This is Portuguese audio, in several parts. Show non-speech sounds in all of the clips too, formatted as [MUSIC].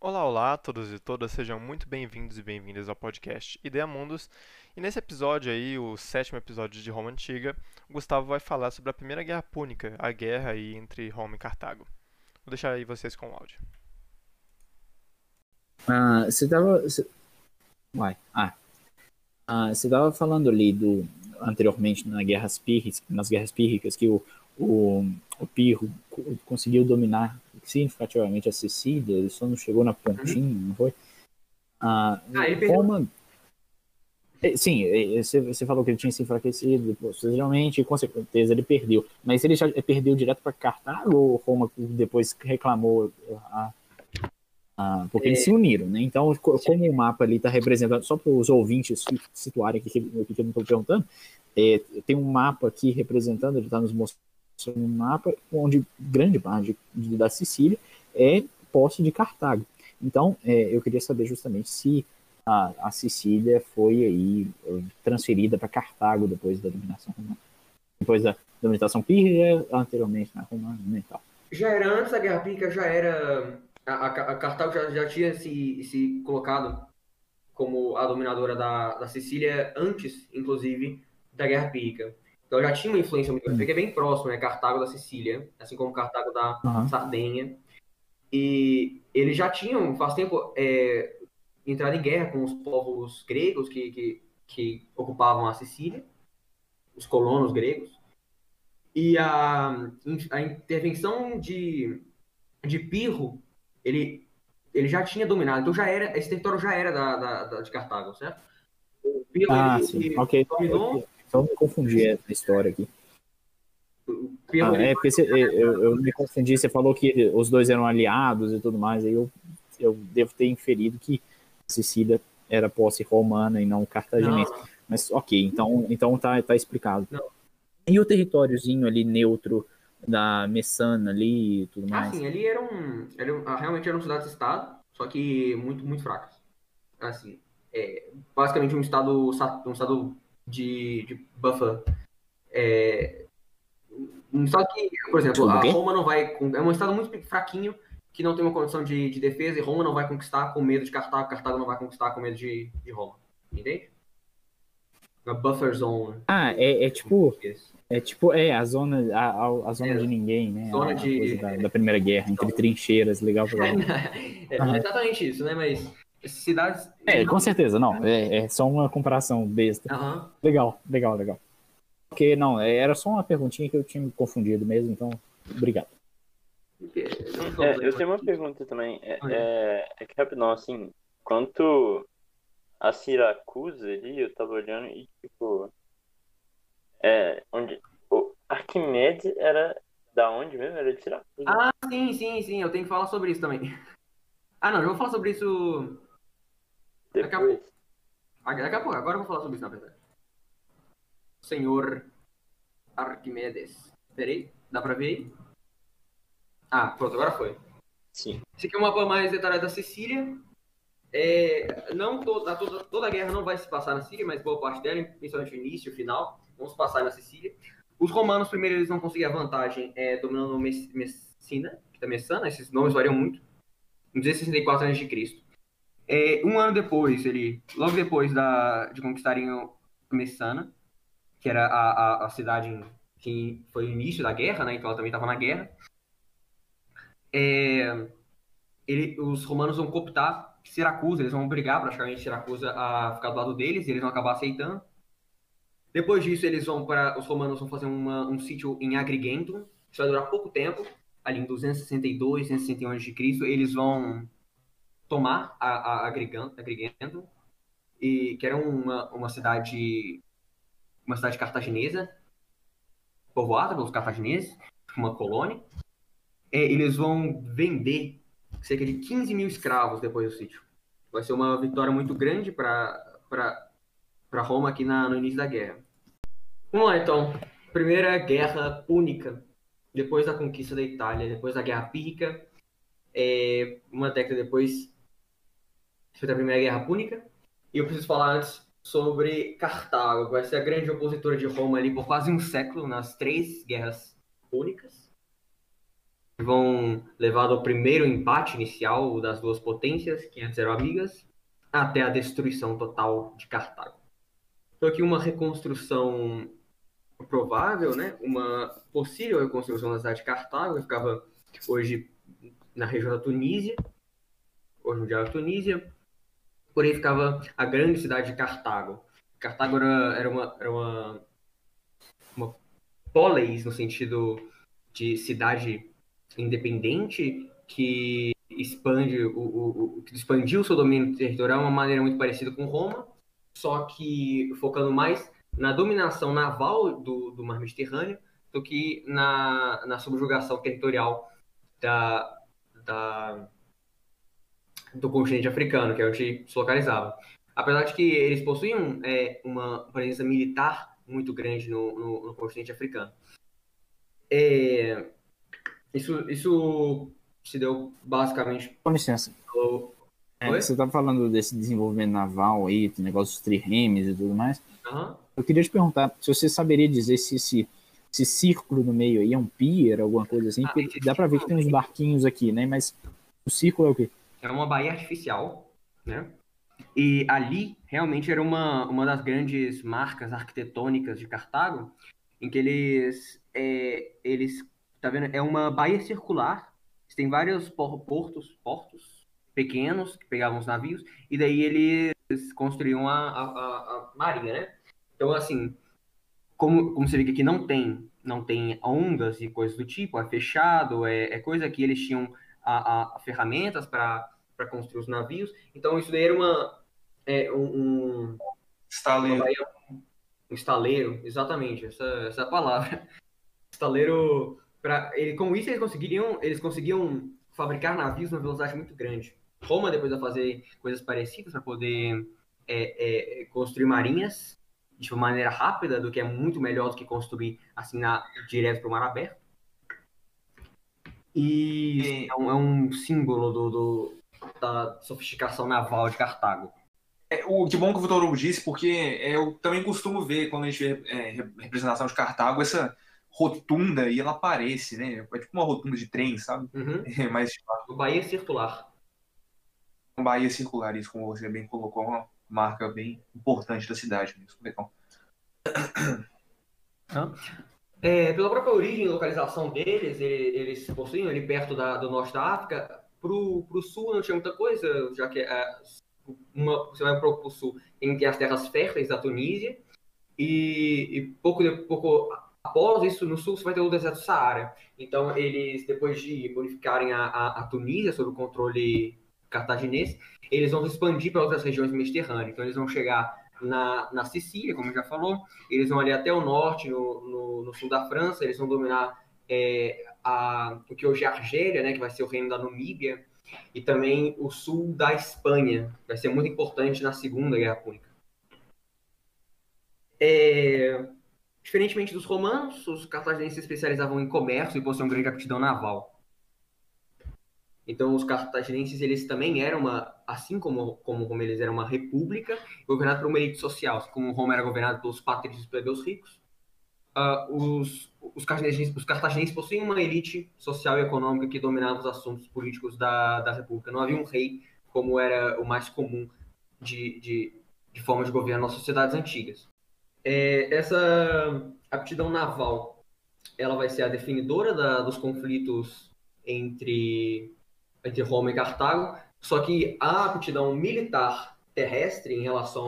Olá, olá todos e todas, sejam muito bem-vindos e bem-vindas ao podcast Ideia Mundos. E nesse episódio aí, o sétimo episódio de Roma Antiga, o Gustavo vai falar sobre a Primeira Guerra Púnica, a guerra aí entre Roma e Cartago. Vou deixar aí vocês com o áudio. Ah, você tava. Uai, ah. Ah. Você tava falando ali do. anteriormente na guerras pírricas, nas guerras pírricas que o, o, o Pirro conseguiu dominar significativamente a Sicília, ele só não chegou na pontinha, uhum. não foi? Ah, ah Roma. É, sim, é, é, você falou que ele tinha se enfraquecido, posteriormente, com certeza ele perdeu. Mas ele já perdeu direto para Cartago ou Roma depois reclamou a, a, porque é... eles se uniram, né? Então, como o mapa ali está representando, só para os ouvintes situarem aqui o que eu não estou perguntando, é, tem um mapa aqui representando, ele está nos mostrando um mapa onde grande parte da Sicília é posse de Cartago. Então, é, eu queria saber justamente se a, a Sicília foi aí eh, transferida para Cartago depois da dominação romana. Depois da dominação pírrea, anteriormente na romana né, e tal. Já era antes da Guerra Pírrica, já era. A, a Cartago já, já tinha se, se colocado como a dominadora da, da Sicília antes, inclusive, da Guerra Pírrica. Então já tinha uma influência muito grande, porque é bem próximo, né? Cartago da Sicília, assim como Cartago da uhum. Sardenha. E eles já tinham, faz tempo, é, entrado em guerra com os povos gregos que, que, que ocupavam a Sicília, os colonos gregos. E a, a intervenção de, de Pirro, ele, ele já tinha dominado, então já era, esse território já era da, da, da de Cartago, certo? O ah, ele, sim. Ele ok. Dominou, só me confundi essa história aqui. Ah, é, porque você, eu, eu, me confundi, você falou que os dois eram aliados e tudo mais, aí eu, eu devo ter inferido que Sicília era posse romana e não cartaginense. Não. Mas ok, então, então tá, tá explicado. Não. E o territóriozinho ali neutro da Messana ali e tudo mais? Ah, sim, ali era um, era um, realmente eram cidades-estado, só que muito, muito fracas. Assim, é, basicamente um estado, um estado de, de buffer. É, um estado que, por exemplo, a Roma não vai. É um estado muito fraquinho que não tem uma condição de, de defesa e Roma não vai conquistar com medo de Cartago, Cartago não vai conquistar com medo de, de Roma. Entende? Uma buffer zone. Ah, é, é tipo. É tipo, é, a zona, a, a zona é, de ninguém, né? Zona a, de... Da, da, Primeira Guerra, entre trincheiras, legal pra [LAUGHS] é, é exatamente isso, né? Mas cidades. É, com certeza, não. É, é só uma comparação besta. Uhum. Legal, legal, legal. Porque, não, é, era só uma perguntinha que eu tinha me confundido mesmo, então, obrigado. É, eu tenho uma pergunta também. É, é, é que rapidão, assim, quanto a Siracusa ali, eu tava olhando e, tipo, é, onde, o Arquimedes era da onde mesmo? Era de Siracusa. Ah, sim, sim, sim, eu tenho que falar sobre isso também. Ah, não, eu vou falar sobre isso Daqui a pouco. Daqui a pouco, agora eu vou falar sobre isso, na verdade. Senhor Arquimedes. Peraí, dá pra ver aí? Ah, pronto, agora foi. Sim. Esse aqui é um mapa mais detalhado da Sicília. É, não toda, toda, toda a guerra não vai se passar na Síria, mas boa parte dela, principalmente o início o final, se passar na Sicília. Os romanos, primeiro, eles vão conseguir a vantagem é, dominando Messina, que tá Messana, esses nomes variam muito, em 264 a.C. É, um ano depois, ele, logo depois da, de conquistarem Messana, que era a, a, a, cidade que foi o início da guerra, né? Então ela também estava na guerra. É, ele, os romanos vão cooptar Siracusa, eles vão obrigar praticamente Siracusa a ficar do lado deles, e eles vão acabar aceitando. Depois disso, eles vão para os romanos vão fazer uma, um sítio em Agrigentum, isso vai durar pouco tempo, ali em 262, 261 a.C. Eles vão tomar a, a Agrigento, e que era uma, uma cidade uma cidade cartaginesa povoada pelos cartagineses, uma colônia. É, eles vão vender cerca de 15 mil escravos depois do sítio. Vai ser uma vitória muito grande para Roma aqui na, no início da guerra. Vamos lá então. Primeira guerra púnica, depois da conquista da Itália, depois da Guerra Pírrica. É, uma década depois, foi a Primeira Guerra Púnica. E eu preciso falar antes sobre Cartago, vai ser a grande opositora de Roma ali por quase um século nas três guerras púnicas. Vão levar ao primeiro empate inicial das duas potências, que antes eram amigas, até a destruição total de Cartago. Então aqui uma reconstrução provável, né? Uma possível reconstrução da cidade de Cartago, que ficava hoje na região da Tunísia, hoje no dia da Tunísia, porém ficava a grande cidade de Cartago. Cartago era, era uma, era uma, uma polis no sentido de cidade independente que expande o, o, o, expandiu o seu domínio territorial de uma maneira muito parecida com Roma, só que focando mais na dominação naval do, do mar Mediterrâneo do que na, na subjugação territorial da, da, do continente africano, que é onde se localizava. Apesar de que eles possuíam é, uma presença militar muito grande no, no, no continente africano. É, isso, isso se deu basicamente. Com licença. É, você estava falando desse desenvolvimento naval aí, negócio dos triremes e tudo mais. Uhum. Eu queria te perguntar se você saberia dizer se esse, esse círculo no meio aí é um pier, alguma coisa assim, ah, porque dá para ver que tem uns barquinhos aqui, né? Mas o círculo é o quê? É uma baía artificial, né? E ali realmente era uma, uma das grandes marcas arquitetônicas de Cartago, em que eles, é, eles tá vendo? É uma baía circular, tem vários portos, portos pequenos que pegavam os navios, e daí eles construíam a, a, a, marinha, né? Então, assim, como, como você vê que aqui não tem, não tem ondas e coisas do tipo, é fechado, é, é coisa que eles tinham a, a ferramentas para construir os navios, então isso daí era uma, é, um, um estaleiro. Baía, um estaleiro, exatamente, essa, essa é a palavra. [LAUGHS] Estaleiro Pra, ele, com isso, eles conseguiriam, eles conseguiam fabricar navios numa velocidade muito grande. Roma depois vai fazer coisas parecidas para poder é, é, construir marinhas de uma maneira rápida, do que é muito melhor do que construir assim na, direto para o mar aberto. E é um, é um símbolo do, do, da sofisticação naval de Cartago. É, o, que bom que o Vitor Hugo disse, porque eu também costumo ver, quando a gente vê é, representação de Cartago, essa rotunda e ela aparece, né? É tipo uma rotunda de trem, sabe? Uhum. [LAUGHS] É, mas o Bahia Circular. Um Bahia Circular, isso como você bem colocou, uma marca bem importante da cidade mesmo. Legal. É, pela própria origem e localização deles, eles, eles possuem ali perto da, do norte da África. Pro, pro sul não tinha muita coisa, já que é, uma, você vai pro, pro sul, tem que as terras férteis da Tunísia, e, e pouco, pouco Após isso, no sul, você vai ter o deserto Saara. Então, eles, depois de unificarem a, a, a Tunísia sob o controle cartaginês, eles vão expandir para outras regiões do Mediterrâneo. Então, eles vão chegar na, na Sicília, como já falou, eles vão ali até o norte, no, no, no sul da França, eles vão dominar é, a, o que hoje é a Argélia, né, que vai ser o reino da Namíbia, e também o sul da Espanha, vai ser muito importante na Segunda Guerra Púnica. É, Diferentemente dos romanos, os cartaginenses se especializavam em comércio e possuíam grande aptidão naval. Então, os cartaginenses, eles também eram uma, assim como, como, como eles eram uma república, governada por uma elite social, assim como Roma era governada pelos patrícios plebeus ricos. Uh, os, os, cartaginenses, os cartaginenses possuíam uma elite social e econômica que dominava os assuntos políticos da, da república. Não havia um rei, como era o mais comum de, de, de forma de governo nas sociedades antigas. É, essa aptidão naval, ela vai ser a definidora da, dos conflitos entre, entre Roma e Cartago, só que a aptidão militar terrestre em relação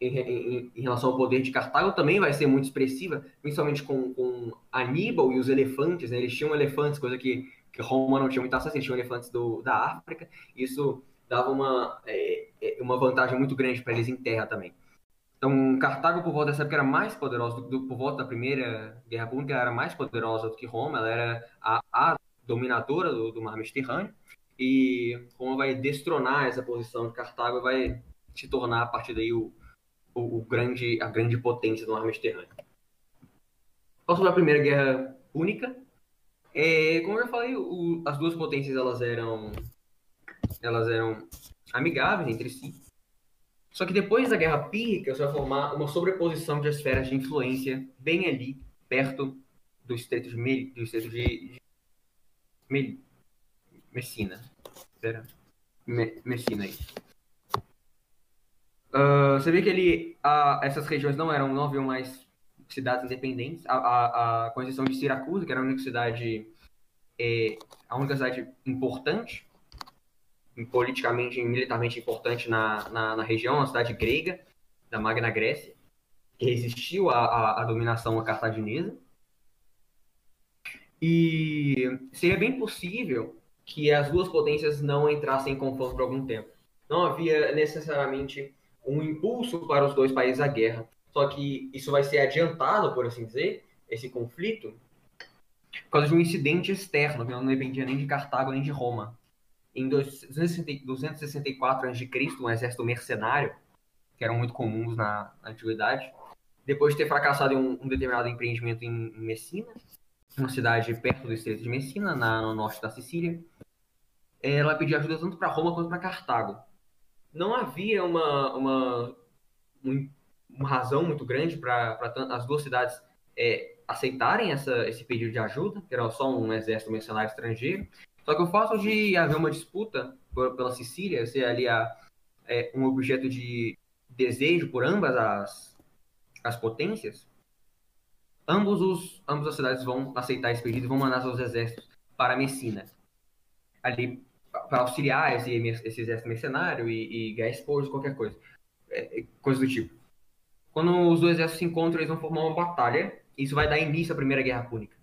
em, em, em, relação ao poder de Cartago também vai ser muito expressiva, principalmente com, com Aníbal e os elefantes, né? Eles tinham elefantes, coisa que, que Roma não tinha muito acesso, eles tinham elefantes do, da África, isso dava uma, é, é uma vantagem muito grande para eles em terra também. Então, Cartago, por volta dessa época, era mais poderosa, do, do, por volta da Primeira Guerra Pública, era mais poderosa do que Roma, ela era a, a dominadora do, do, mar Mediterrâneo, e Roma vai destronar essa posição de Cartago e vai se tornar, a partir daí, o, o, o grande, a grande potência do mar Mediterrâneo. Então, sobre a Primeira Guerra Púnica, é, como eu já falei, o, as duas potências elas eram, elas eram amigáveis entre si, Só que depois da Guerra Pírrica, você vai formar uma sobreposição de esferas de influência bem ali, perto do Estreito de, Me... do Estreito de... Me... Messina. Espera. Me... Messina aí. Uh, você vê que ele, uh, essas regiões não eram, não haviam mais cidades independentes. A, a, a concessão de Siracusa, que era a única cidade, é, a única cidade importante, politicamente e militarmente importante na, na, na, região, uma cidade grega, da Magna Grécia, que resistiu à, à, à dominação cartaginesa. E seria bem possível que as duas potências não entrassem em confronto por algum tempo. Não havia necessariamente um impulso para os dois países à guerra. Só que isso vai ser adiantado, por assim dizer, esse conflito, por causa de um incidente externo, que não dependia nem de Cartago nem de Roma. Em 264 a.C., um exército mercenário, que eram muito comuns na, antiguidade, depois de ter fracassado em um, determinado empreendimento em, em, Messina, uma cidade perto do estreito de Messina, na, no norte da Sicília, ela pediu ajuda tanto para Roma quanto para Cartago não havia uma, uma, uma razão muito grande para as duas cidades é, aceitarem essa, esse pedido de ajuda, que era só um exército mercenário estrangeiro. Só que o fato de haver uma disputa pela Sicília, ser ali a, é, um objeto de desejo por ambas as, as potências, ambos os, ambas as cidades vão aceitar esse pedido e vão mandar seus exércitos para Messina. Ali para auxiliar esse, esse exército mercenário e, e ganhar qualquer coisa. É, é, coisa do tipo. Quando os dois exércitos se encontram, eles vão formar uma batalha. Isso vai dar início à Primeira Guerra Púnica.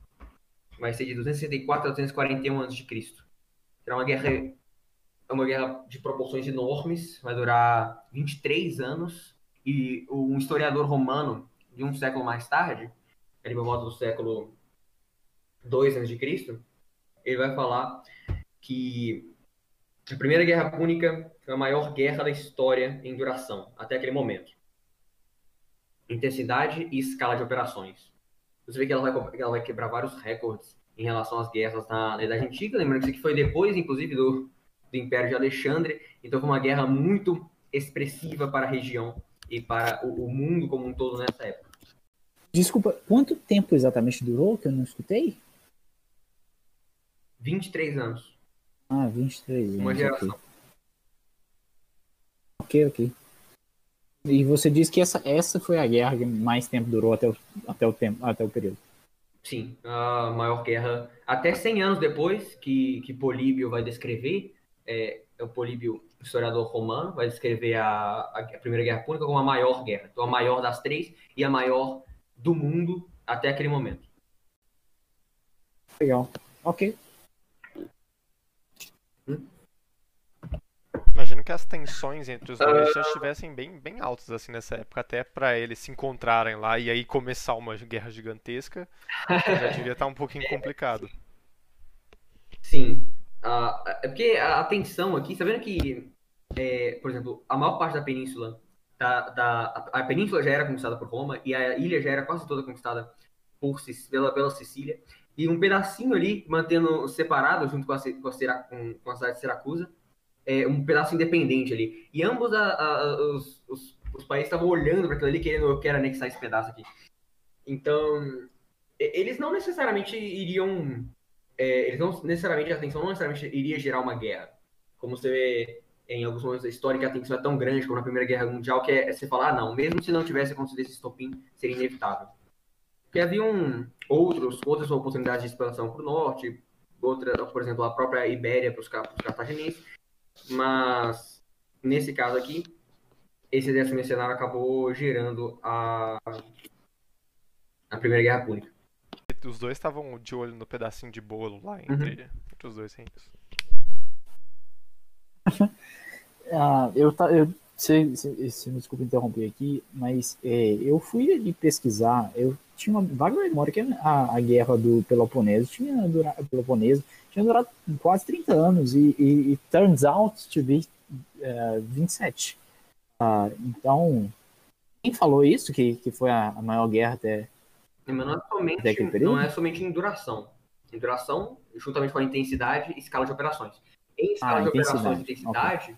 Vai ser de 264 a 241 a.C. Será uma guerra, é uma guerra de proporções enormes, vai durar 23 anos. E um historiador romano, de um século mais tarde, ali por volta do século 2 a.C., ele vai falar que a Primeira Guerra Púnica foi a maior guerra da história em duração, até aquele momento. Intensidade e escala de operações. Você vê que ela vai, ela vai quebrar vários recordes em relação às guerras na, na Idade Antiga. Lembrando que isso aqui foi depois, inclusive, do, do Império de Alexandre. Então foi uma guerra muito expressiva para a região e para o, o mundo como um todo nessa época. Desculpa, quanto tempo exatamente durou que eu não escutei? 23 anos. Ah, 23 anos. Uma geração. Ok, ok. E você disse que essa, essa foi a guerra que mais tempo durou até o, até o, tempo, até o período. Sim, a maior guerra. Até 100 anos depois que, que Políbio vai descrever, é, é o Políbio, historiador romano, vai descrever a, a Primeira Guerra Púnica como a maior guerra. Então, a maior das três e a maior do mundo até aquele momento. Legal. Ok. Imagino que as tensões entre os dois já estivessem bem, bem altas assim nessa época, até para eles se encontrarem lá e aí começar uma guerra gigantesca, já devia estar um pouquinho complicado. Sim. Uh, é porque a tensão aqui, sabendo que, é, por exemplo, a maior parte da península, da, da, a, a península já era conquistada por Roma e a ilha já era quase toda conquistada por, pela, pela Sicília, e um pedacinho ali, mantendo separado junto com a, com a, com, a cidade de Siracusa, é, um pedaço independente ali. E ambos a, a, os, os, os, países estavam olhando para aquilo ali, querendo, eu quero anexar esse pedaço aqui. Então, eles não necessariamente iriam. É, eles não necessariamente, a tensão não necessariamente iria gerar uma guerra. Como você vê em alguns momentos da história, que a tensão é tão grande como na Primeira Guerra Mundial, que é, é você falar, ah, não, mesmo se não tivesse acontecido esse estopim, seria inevitável. Porque haviam outros, outras oportunidades de expansão para o norte, outra, por exemplo, a própria Ibéria para os cartagineses, mas, nesse caso aqui, esse exército mercenário acabou gerando a, a Primeira Guerra Púnica. Os dois estavam de olho no pedacinho de bolo lá entre, uhum. entre os dois reinos. [LAUGHS] ah, eu, eu se, se, se, me desculpe interromper aqui, mas é, eu fui ali pesquisar, eu tinha uma vaga memória que a, a guerra do Peloponeso tinha durado, Peloponeso tinha durado quase 30 anos e, e, e turns out to be uh, 27. Uh, então, quem falou isso, que, que foi a, a maior guerra até. Mas não é, somente, não é somente em duração. Em duração, juntamente com a intensidade e escala de operações. Em escala ah, de operações e intensidade, okay.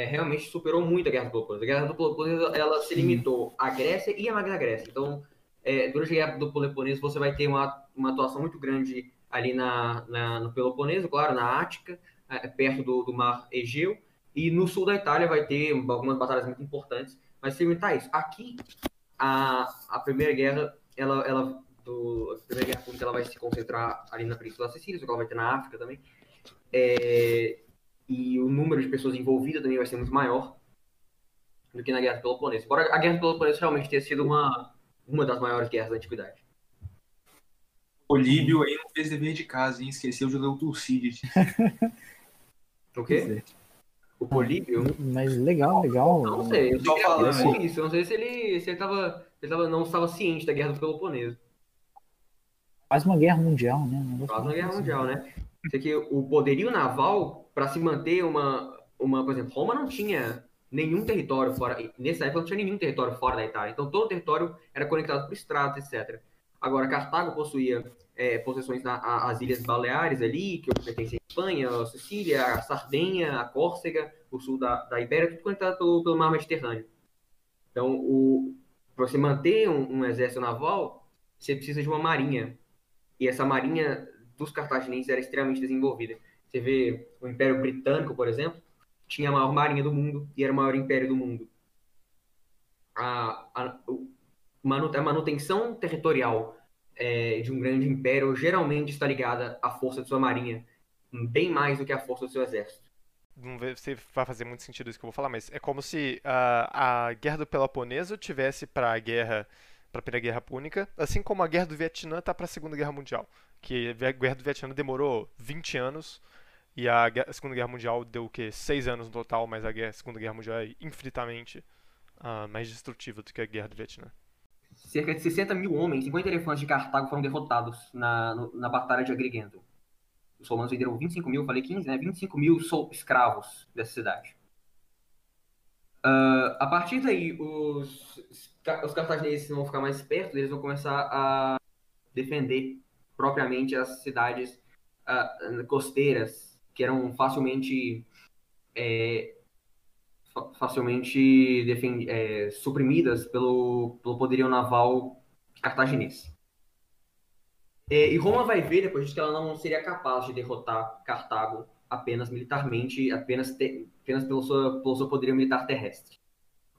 é, realmente superou muito a Guerra do Peloponeso. A Guerra do Peloponeso ela se limitou à Grécia e à Magna Grécia. Então, é, durante a Guerra do Peloponeso, você vai ter uma, uma atuação muito grande ali na, na no Peloponeso, claro, na Ática, é, perto do, do mar Egeu. E no sul da Itália vai ter algumas batalhas muito importantes. Mas se limitar isso. Aqui, a, a Primeira Guerra, ela, ela, do, a Primeira Guerra Pública, ela vai se concentrar ali na Península da Sicília, só que ela vai ter na África também. É, e o número de pessoas envolvidas também vai ser muito maior do que na Guerra do Peloponeso. Embora a Guerra do Peloponeso realmente tenha sido uma, uma das maiores guerras da Antiguidade. O Líbio aí não fez dever de casa, hein? Esqueceu de ler o Tucídides. [LAUGHS] o quê? O Políbio? Mas legal, legal. Não sei, eu que falando, isso. Eu não sei se ele, se ele, tava, ele tava, não estava ciente da Guerra do Peloponeso. Quase uma guerra mundial, né? Quase uma guerra assim. mundial, né? Que o poderio naval, para se manter uma, uma. Por exemplo, Roma não tinha nenhum território fora. Nessa época não tinha nenhum território fora da Itália. Então todo o território era conectado por estradas, etc. Agora, Cartago possuía é, possessões nas Ilhas Baleares ali, que pertencem à Espanha, a Sicília, a Sardenha, a Córcega, o sul da, da Ibéria, tudo conectado pelo, pelo mar Mediterrâneo. Então, para você manter um, um, exército naval, você precisa de uma marinha. E essa marinha dos cartaginenses era extremamente desenvolvida. Você vê o Império Britânico, por exemplo, tinha a maior marinha do mundo e era o maior império do mundo. A, a, a manutenção territorial é, de um grande império geralmente está ligada à força de sua marinha, bem mais do que à força do seu exército. Não sei se vai fazer muito sentido isso que eu vou falar, mas é como se uh, a guerra do Peloponeso tivesse para a guerra para a Primeira Guerra Púnica, assim como a Guerra do Vietnã está para a Segunda Guerra Mundial. Que a Guerra do Vietnã demorou 20 anos e a, Segunda Guerra Mundial deu o quê? 6 anos no total, mas a, Segunda Guerra Mundial é infinitamente uh, mais destrutiva do que a Guerra do Vietnã. Cerca de 60 mil homens, 50 elefantes de Cartago foram derrotados na, no, na Batalha de Agrigento. Os romanos venderam 25 mil, falei 15, né? 25 mil escravos dessa cidade. Uh, a partir daí, os, os cartagineses vão ficar mais perto, eles vão começar a defender propriamente as cidades uh, costeiras, que eram facilmente é, facilmente é, suprimidas pelo, pelo poderio naval cartaginês. É, e Roma vai ver depois disso que ela não seria capaz de derrotar Cartago apenas militarmente, apenas, te, apenas pelo, seu, pelo seu poderio militar terrestre.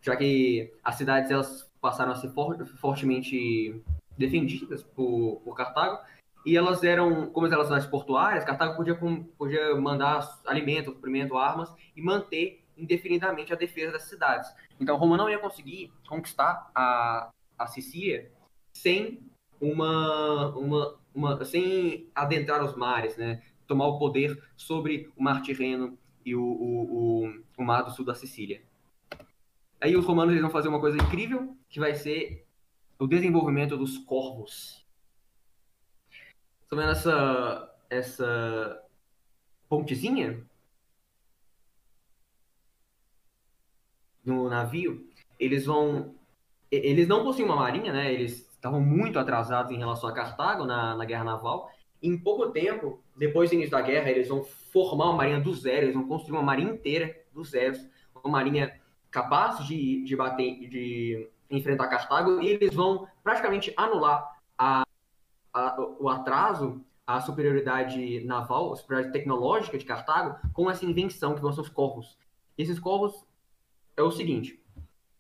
Já que as cidades elas passaram a ser for, fortemente defendidas por, por Cartago, e elas eram, como elas eram cidades portuárias, Cartago podia, podia mandar alimento, suprimento, armas e manter indefinidamente a defesa das cidades. Então Roma não ia conseguir conquistar a, a Sicília sem uma, uma, uma sem adentrar os mares, né? Tomar o poder sobre o mar Tirreno e o, o, o, o mar do sul da Sicília. Aí os romanos eles vão fazer uma coisa incrível, que vai ser o desenvolvimento dos corvos. Vendo essa, essa pontezinha? no navio, eles vão. Eles não possuem uma marinha, né? Eles estavam muito atrasados em relação a Cartago na, na guerra naval. Em pouco tempo, depois do início da guerra, eles vão formar uma marinha do zero, eles vão construir uma marinha inteira do zero, uma marinha capaz de, de bater, de enfrentar Cartago, e eles vão praticamente anular a, a, o atraso, a superioridade naval, a superioridade tecnológica de Cartago com essa invenção que vão ser os corvos. esses corvos é o seguinte: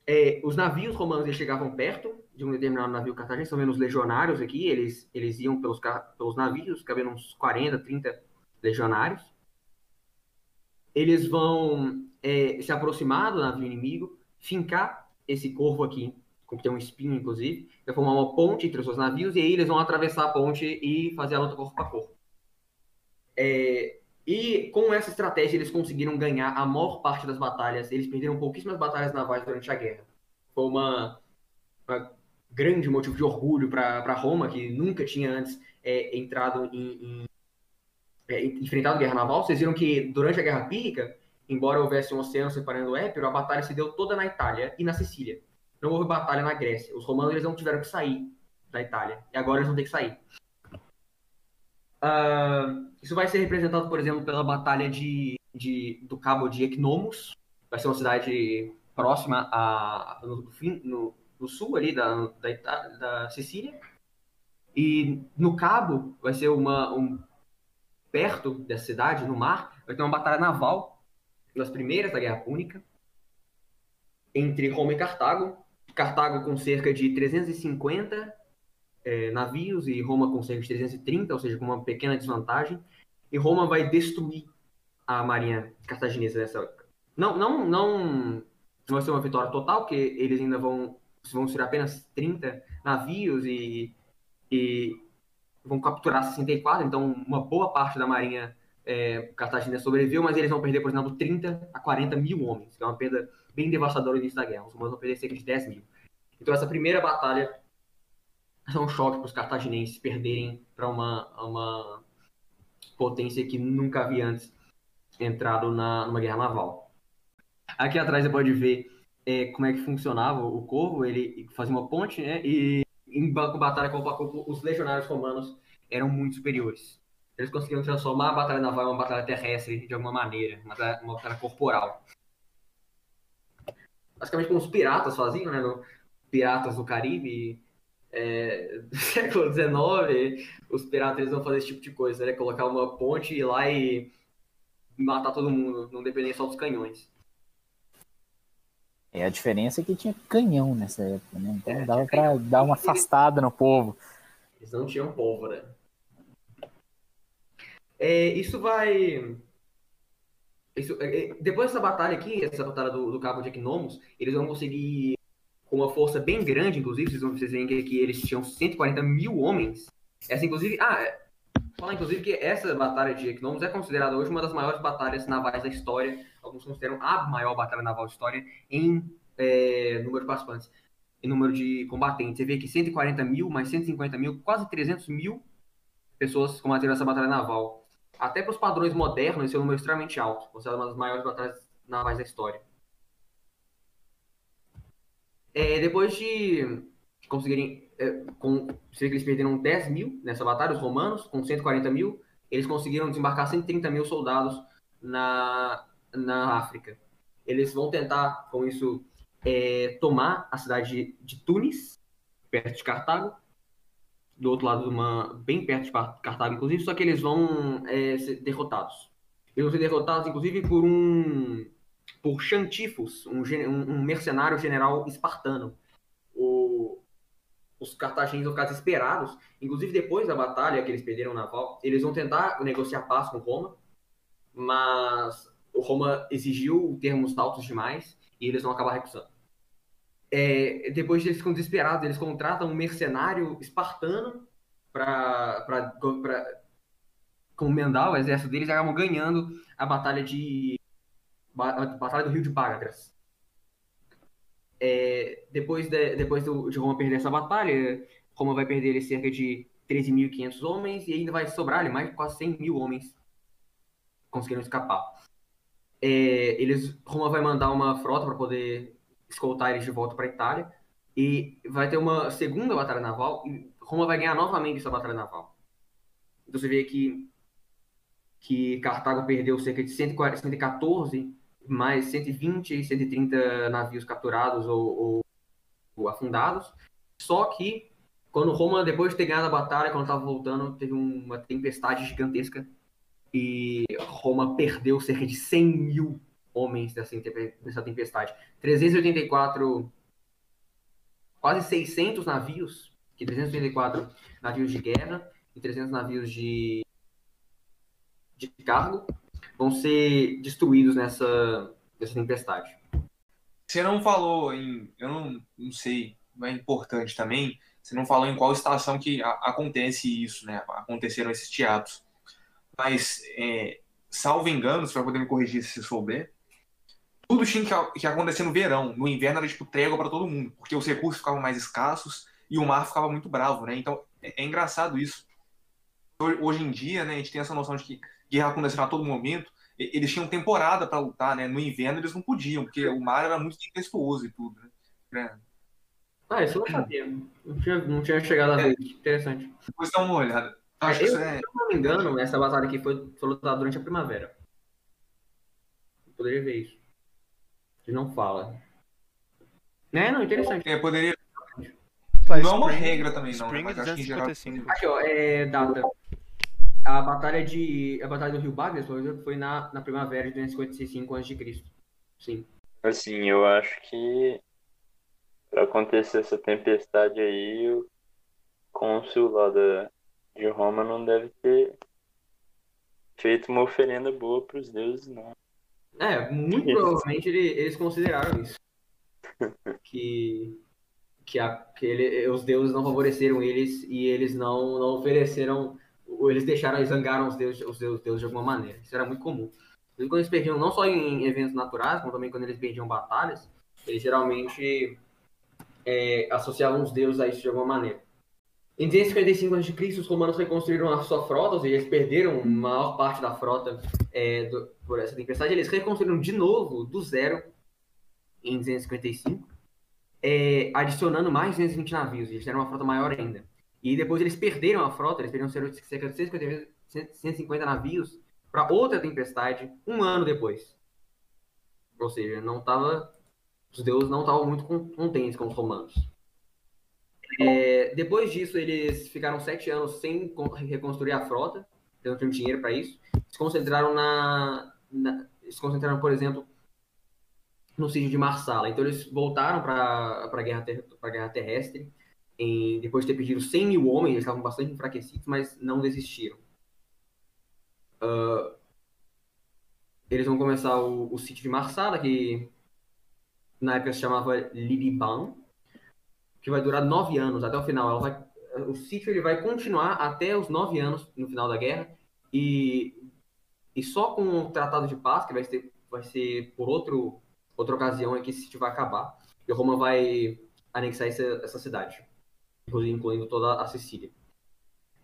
é, os navios romanos eles chegavam perto de um determinado navio cartaginense, estão vendo os legionários aqui, eles, eles iam pelos, pelos navios, cabendo uns 40, 30 legionários. Eles vão é, se aproximar do navio inimigo, fincar esse corvo aqui, que tem um espinho, inclusive, vai formar uma ponte entre os dois navios, e aí eles vão atravessar a ponte e fazer a luta corpo a corpo. É, e com essa estratégia eles conseguiram ganhar a maior parte das batalhas. Eles perderam pouquíssimas batalhas navais durante a guerra. Foi uma, uma grande motivo de orgulho para Roma, que nunca tinha antes é, entrado em, em é, enfrentado guerra naval. Vocês viram que durante a Guerra Pírrica, embora houvesse um oceano separando o Épiro, a batalha se deu toda na Itália e na Sicília. Não houve batalha na Grécia. Os romanos eles não tiveram que sair da Itália. E agora eles vão ter que sair. Uh, isso vai ser representado, por exemplo, pela batalha de, de, do cabo de Equinomus. vai ser uma cidade próxima a, no, no, no sul ali da, da, da Sicília. E no Cabo vai ser uma um, perto dessa cidade, no mar, vai ter uma batalha naval, das primeiras da Guerra Púnica, entre Roma e Cartago. Cartago com cerca de 350 é, navios e Roma com cerca de 330, ou seja, com uma pequena desvantagem. E Roma vai destruir a marinha cartaginesa nessa época. Não, não, não vai ser uma vitória total, porque eles ainda vão, vão ser apenas 30 navios e, e vão capturar 64, então uma boa parte da marinha é, cartaginesa sobreviveu, mas eles vão perder, por exemplo, 30 a 40 mil homens, que é uma perda bem devastadora no início da guerra. Os romanos vão perder cerca de 10 mil. Então essa primeira batalha é um choque para os cartaginenses perderem para uma, uma potência que nunca havia antes entrado na, numa guerra naval. Aqui atrás você pode ver é, como é que funcionava o corvo. Ele fazia uma ponte, né? E em batalha com o os legionários romanos eram muito superiores. Eles conseguiram transformar a batalha naval em uma batalha terrestre de alguma maneira, uma, uma batalha corporal. Basicamente como os piratas faziam, né? No, piratas do Caribe, é, do [LAUGHS] século XIX, os piratas eles vão fazer esse tipo de coisa, né? Colocar uma ponte e ir lá e matar todo mundo, não depender só dos canhões. É, a diferença é que tinha canhão nessa época, né? Então é, dava pra dar uma afastada no povo. Eles não tinham pólvora. É, isso vai. Isso, é, é, depois dessa batalha aqui, essa batalha do, do Cabo de Equinomos, eles vão conseguir, com uma força bem grande, inclusive, vocês vão que, que eles tinham 140 mil homens. Essa, inclusive. Ah, é, falar inclusive que essa batalha de Equinomos é considerada hoje uma das maiores batalhas navais da história alguns consideram a maior batalha naval de história em é, número de participantes, em número de combatentes. Você vê que 140 mil, mais 150 mil, quase 300 mil pessoas combateram essa batalha naval. Até para os padrões modernos, esse é um número extremamente alto, considerado uma das maiores batalhas navais da história. É, depois de conseguirem. É, com, que eles perderam 10 mil nessa batalha, os romanos, com 140 mil. Eles conseguiram desembarcar 130 mil soldados na, na África. Eles vão tentar, com isso, é, tomar a cidade de Tunis, perto de Cartago, do outro lado, uma, bem perto de Cartago, inclusive, só que eles vão é, ser derrotados. Eles vão ser derrotados, inclusive, por um por Xantifos, um, um mercenário general espartano. O, os cartagineses vão ficar desesperados, inclusive depois da batalha que eles perderam naval, eles vão tentar negociar paz com Roma, mas Roma exigiu termos altos demais e eles vão acabar recusando. É, depois eles ficam desesperados, eles contratam um mercenário espartano para comandar o exército deles e acabam ganhando a batalha de a batalha do Rio de Bagras. É, depois de, depois de Roma perder essa batalha, Roma vai perder cerca de 13.500 homens e ainda vai sobrar mais de quase 100 mil homens conseguiram escapar é, eles Roma vai mandar uma frota para poder escoltar eles de volta para a Itália e vai ter uma segunda batalha naval e Roma vai ganhar novamente essa batalha naval. Então você vê que que Cartago perdeu cerca de 140, 114 mais 120 e 130 navios capturados ou, ou, ou afundados. Só que quando Roma, depois de ter ganhado a batalha, quando estava voltando, teve uma tempestade gigantesca e Roma perdeu cerca de 100 mil homens dessa, dessa tempestade. 384, quase 600 navios, que 384 navios de guerra e 300 navios de, de cargo vão ser destruídos nessa, nessa tempestade. Você não falou em, eu não, não sei, é importante também, você não falou em qual estação que a, acontece isso, né? Aconteceram esses teatros. Mas, é, salvo engano, você vai poder me corrigir se souber, tudo tinha que, que acontecer no verão. No inverno era tipo trégua para todo mundo, porque os recursos ficavam mais escassos e o mar ficava muito bravo, né? Então é, é engraçado isso. Hoje em dia, né, a gente tem essa noção de que guerra acontecerá a todo momento. Eles tinham temporada para lutar, né? No inverno eles não podiam, porque o mar era muito tempestuoso e tudo. Né? É. Ah, isso eu não sabia. Não tinha, não tinha chegado a ver. É. Interessante. Depois dá uma olhada. Acho eu, é... Se eu não me engano, essa batalha aqui foi, foi lutada durante a primavera. Eu poderia ver isso. Ele não fala. É, não, interessante. É, poderia. Tá, não é uma regra também, não. né? Spring Mas acho que em geral- 255. Aqui, ó, é data. A batalha de. A batalha do Rio Bagres, por exemplo, foi na, na primavera de 255 a.C. Sim. Assim, eu acho que pra acontecer essa tempestade aí, o cônsul lá da, de Roma não deve ter feito uma oferenda boa pros deuses, não. É, muito provavelmente ele- eles consideraram isso. [LAUGHS] Que, que, a, que ele- os deuses não favoreceram eles e eles não, não ofereceram. Ou eles deixaram, eles zangaram os deuses, os deuses, deuses de alguma maneira. Isso era muito comum. Quando eles perdiam, não só em eventos naturais, como também quando eles perdiam batalhas, eles geralmente é, associavam os deuses a isso de alguma maneira. Em 255 a.C., os romanos reconstruíram a sua frota, ou seja, eles perderam a maior parte da frota é, do- por essa tempestade. Eles reconstruíram de novo, do zero, em 255, é, adicionando mais 220 navios. Eles tiveram uma frota maior ainda. E depois eles perderam a frota, eles perderam cerca de 150, 150 navios para outra tempestade um ano depois. Ou seja, não tava, os deuses não estavam muito con- contentes com os romanos. É, depois disso, eles ficaram sete anos sem con- reconstruir a frota, não tinham dinheiro para isso. Se concentraram na, na- se concentraram, por exemplo, no sítio de Marsala. Então eles voltaram para a guerra, pra guerra terrestre, em- depois de ter perdido 100 mil homens, eles estavam bastante enfraquecidos, mas não desistiram. Ah, eles vão começar o, o sítio de Marsala, que na época se chamava Libiban, que vai durar nove anos até o final. Ela vai, o sítio ele vai continuar até os nove anos no final da guerra e, e só com o Tratado de Paz, que vai ser, vai ser por outro, outra ocasião, é que esse sítio vai acabar. E Roma vai anexar essa, essa cidade, incluindo toda a Sicília.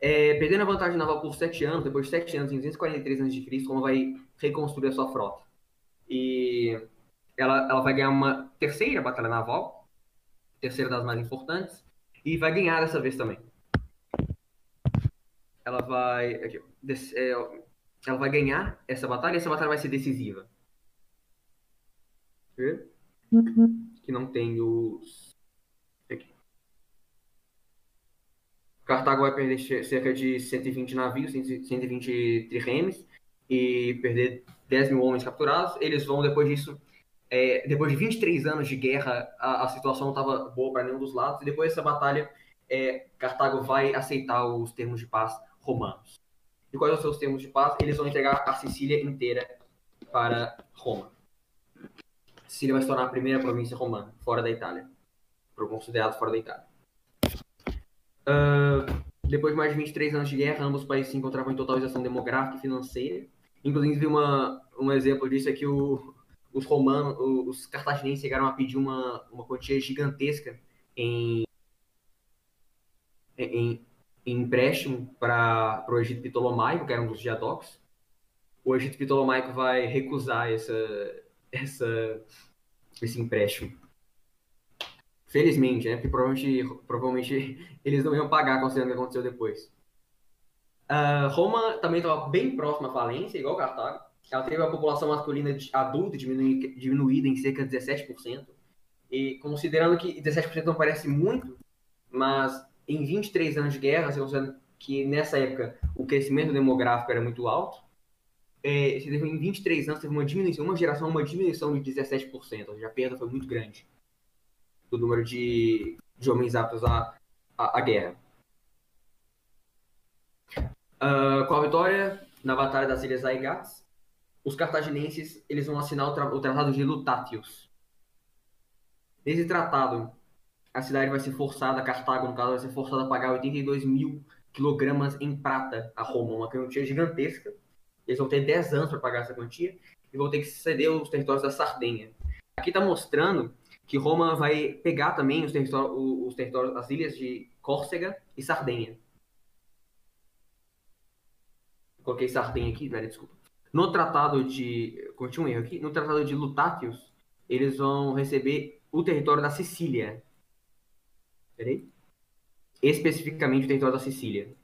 É, perdendo a vantagem naval por sete anos, depois de sete anos, em 243 a.C., Roma vai reconstruir a sua frota. E ela, ela vai ganhar uma terceira batalha naval, terceira das mais importantes, e vai ganhar dessa vez também. Ela vai. aqui, é, ela vai ganhar essa batalha e essa batalha vai ser decisiva. Vê? Que não tem os. Aqui. Cartago vai perder cerca de 120 navios, 120 triremes, e perder 10 mil homens capturados. Eles vão, depois disso, é, depois de 23 anos de guerra, a, a situação não estava boa para nenhum dos lados. E depois dessa batalha, é, Cartago vai aceitar os termos de paz romanos. E quais os seus termos de paz? Eles vão entregar a Sicília inteira para Roma. Sicília vai se tornar a primeira província romana, fora da Itália. Considerado fora da Itália. Ah, depois de mais de 23 anos de guerra, ambos os países se encontravam em totalização demográfica e financeira. Inclusive, uma, um exemplo disso é que o, os romanos, os cartaginenses chegaram a pedir uma, uma quantia gigantesca em, em, em empréstimo para o Egito Ptolomaico, que era um dos diadoques. O Egito Ptolomaico vai recusar essa, essa, esse empréstimo. Felizmente, né? Porque provavelmente, provavelmente [LAUGHS] eles não iam pagar considerando o que aconteceu depois. Ah, Roma também estava bem próxima à falência, igual Cartago. Ela teve a população masculina adulta diminuída em cerca de 17%. E considerando que 17% não parece muito, mas em 23 anos de guerra, você considerando que nessa época o crescimento demográfico era muito alto, é, você teve, em 23 anos teve uma diminuição, uma geração, uma diminuição de 17%. Ou seja, a perda foi muito grande do número de, de homens aptos à, à, à guerra. Ah, com a vitória na Batalha das Ilhas Aigats, os cartaginenses eles vão assinar o, tra- o Tratado de Lutatius. Nesse tratado, a cidade vai ser forçada, Cartago, no caso, vai ser forçada a pagar 82 mil quilogramas em prata a Roma, uma quantia gigantesca. Eles vão ter 10 anos para pagar essa quantia e vão ter que ceder os territórios da Sardenha. Aqui está mostrando que Roma vai pegar também os territórios, os territórios, as ilhas de Córcega e Sardenha. Coloquei Sardenha aqui, velho, desculpa. No tratado de. Cometi um erro aqui. No tratado de Lutatius, eles vão receber o território da Sicília. Peraí. Especificamente o território da Sicília.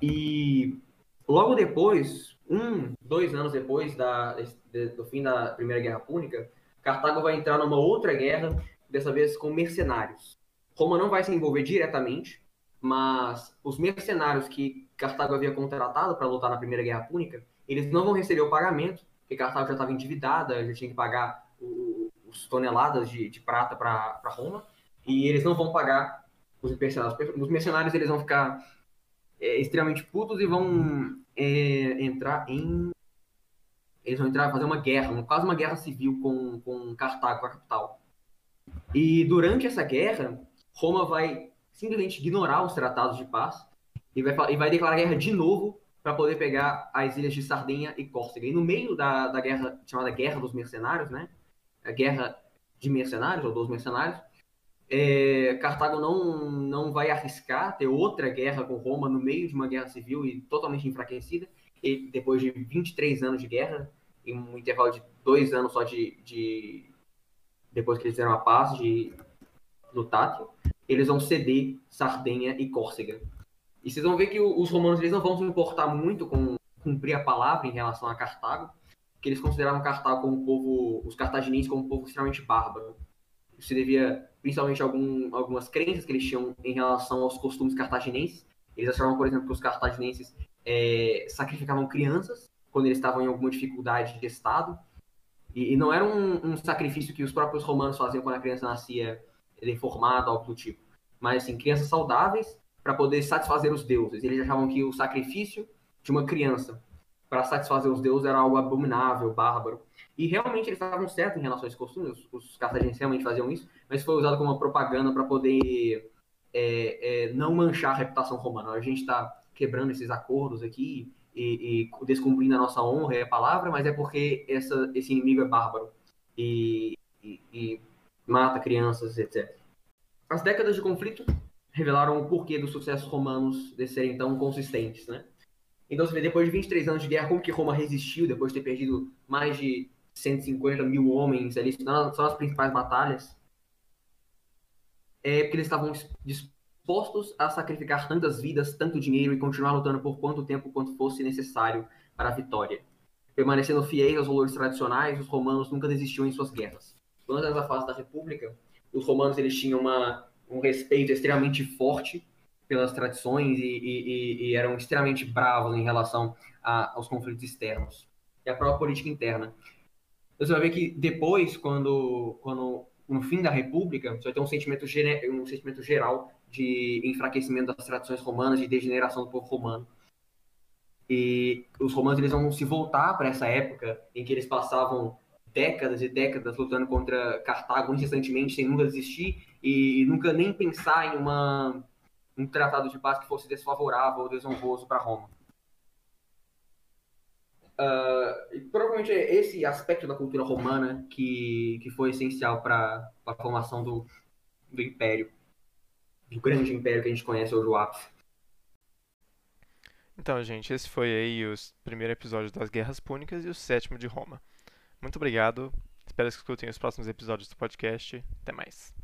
E Logo depois, um, dois anos depois da, do fim da Primeira Guerra Púnica, Cartago vai entrar numa outra guerra, dessa vez com mercenários. Roma não vai se envolver diretamente, mas os mercenários que Cartago havia contratado para lutar na Primeira Guerra Púnica, eles não vão receber o pagamento, porque Cartago já estava endividada, já tinha que pagar os toneladas de, de prata para Roma, e eles não vão pagar os mercenários. Os mercenários eles vão ficar é, extremamente putos e vão é, entrar em. Eles vão entrar fazer uma guerra, quase uma guerra civil com, com Cartago, a capital. E durante essa guerra, Roma vai simplesmente ignorar os tratados de paz e vai, e vai declarar guerra de novo para poder pegar as ilhas de Sardenha e Córcega. E no meio da, da guerra, chamada Guerra dos Mercenários, né? A guerra de mercenários, ou dos mercenários, é, Cartago não, não vai arriscar ter outra guerra com Roma no meio de uma guerra civil e totalmente enfraquecida, e depois de 23 anos de guerra, em um intervalo de dois anos só de, de depois que eles fizeram a paz de Lutátil, eles vão ceder Sardenha e Córcega. E vocês vão ver que os romanos eles não vão se importar muito com cumprir a palavra em relação a Cartago, que eles consideravam Cartago como um povo, os cartagineses como um povo extremamente bárbaro. Isso devia principalmente a algum, algumas crenças que eles tinham em relação aos costumes cartaginenses. Eles achavam, por exemplo, que os cartaginenses é, sacrificavam crianças quando eles estavam em alguma dificuldade de estado. E, e não era um, um, sacrifício que os próprios romanos faziam quando a criança nascia deformada, algo do tipo. Mas, assim, crianças saudáveis para poder satisfazer os deuses. Eles achavam que o sacrifício de uma criança para satisfazer os deuses era algo abominável, bárbaro. E realmente eles estavam certos em relação a esse costume, os, os cartagineses realmente faziam isso, mas foi usado como uma propaganda para poder é, é, não manchar a reputação romana. A gente está quebrando esses acordos aqui e, e, descumprindo a nossa honra, é a palavra, mas é porque essa, esse inimigo é bárbaro e, e, e mata crianças, etc. As décadas de conflito revelaram o porquê dos sucessos romanos de serem tão consistentes, né? Então, você vê, depois de 23 anos de guerra, como que Roma resistiu, depois de ter perdido mais de 150 mil homens ali, são as principais batalhas, é porque eles estavam dispostos a sacrificar tantas vidas, tanto dinheiro e continuar lutando por quanto tempo quanto fosse necessário para a vitória. Permanecendo fiéis aos valores tradicionais, os romanos nunca desistiam em suas guerras. Durante essa fase da República, os romanos eles tinham uma, um respeito extremamente forte pelas tradições e, e, e eram extremamente bravos em relação a, aos conflitos externos e a própria política interna. Então, você vai ver que depois, quando, quando no fim da República, você vai ter um sentimento, um sentimento geral de enfraquecimento das tradições romanas, de degeneração do povo romano. E os romanos eles vão se voltar para essa época em que eles passavam décadas e décadas lutando contra Cartago incessantemente, sem nunca desistir e nunca nem pensar em uma um tratado de paz que fosse desfavorável ou desonroso para Roma. Uh, e provavelmente é esse aspecto da cultura romana que, que foi essencial para a formação do, do império, do grande império que a gente conhece hoje, o ápice. Então, gente, esse foi aí o primeiro episódio das Guerras Púnicas e o sétimo de Roma. Muito obrigado. Espero que escutem os próximos episódios do podcast. Até mais.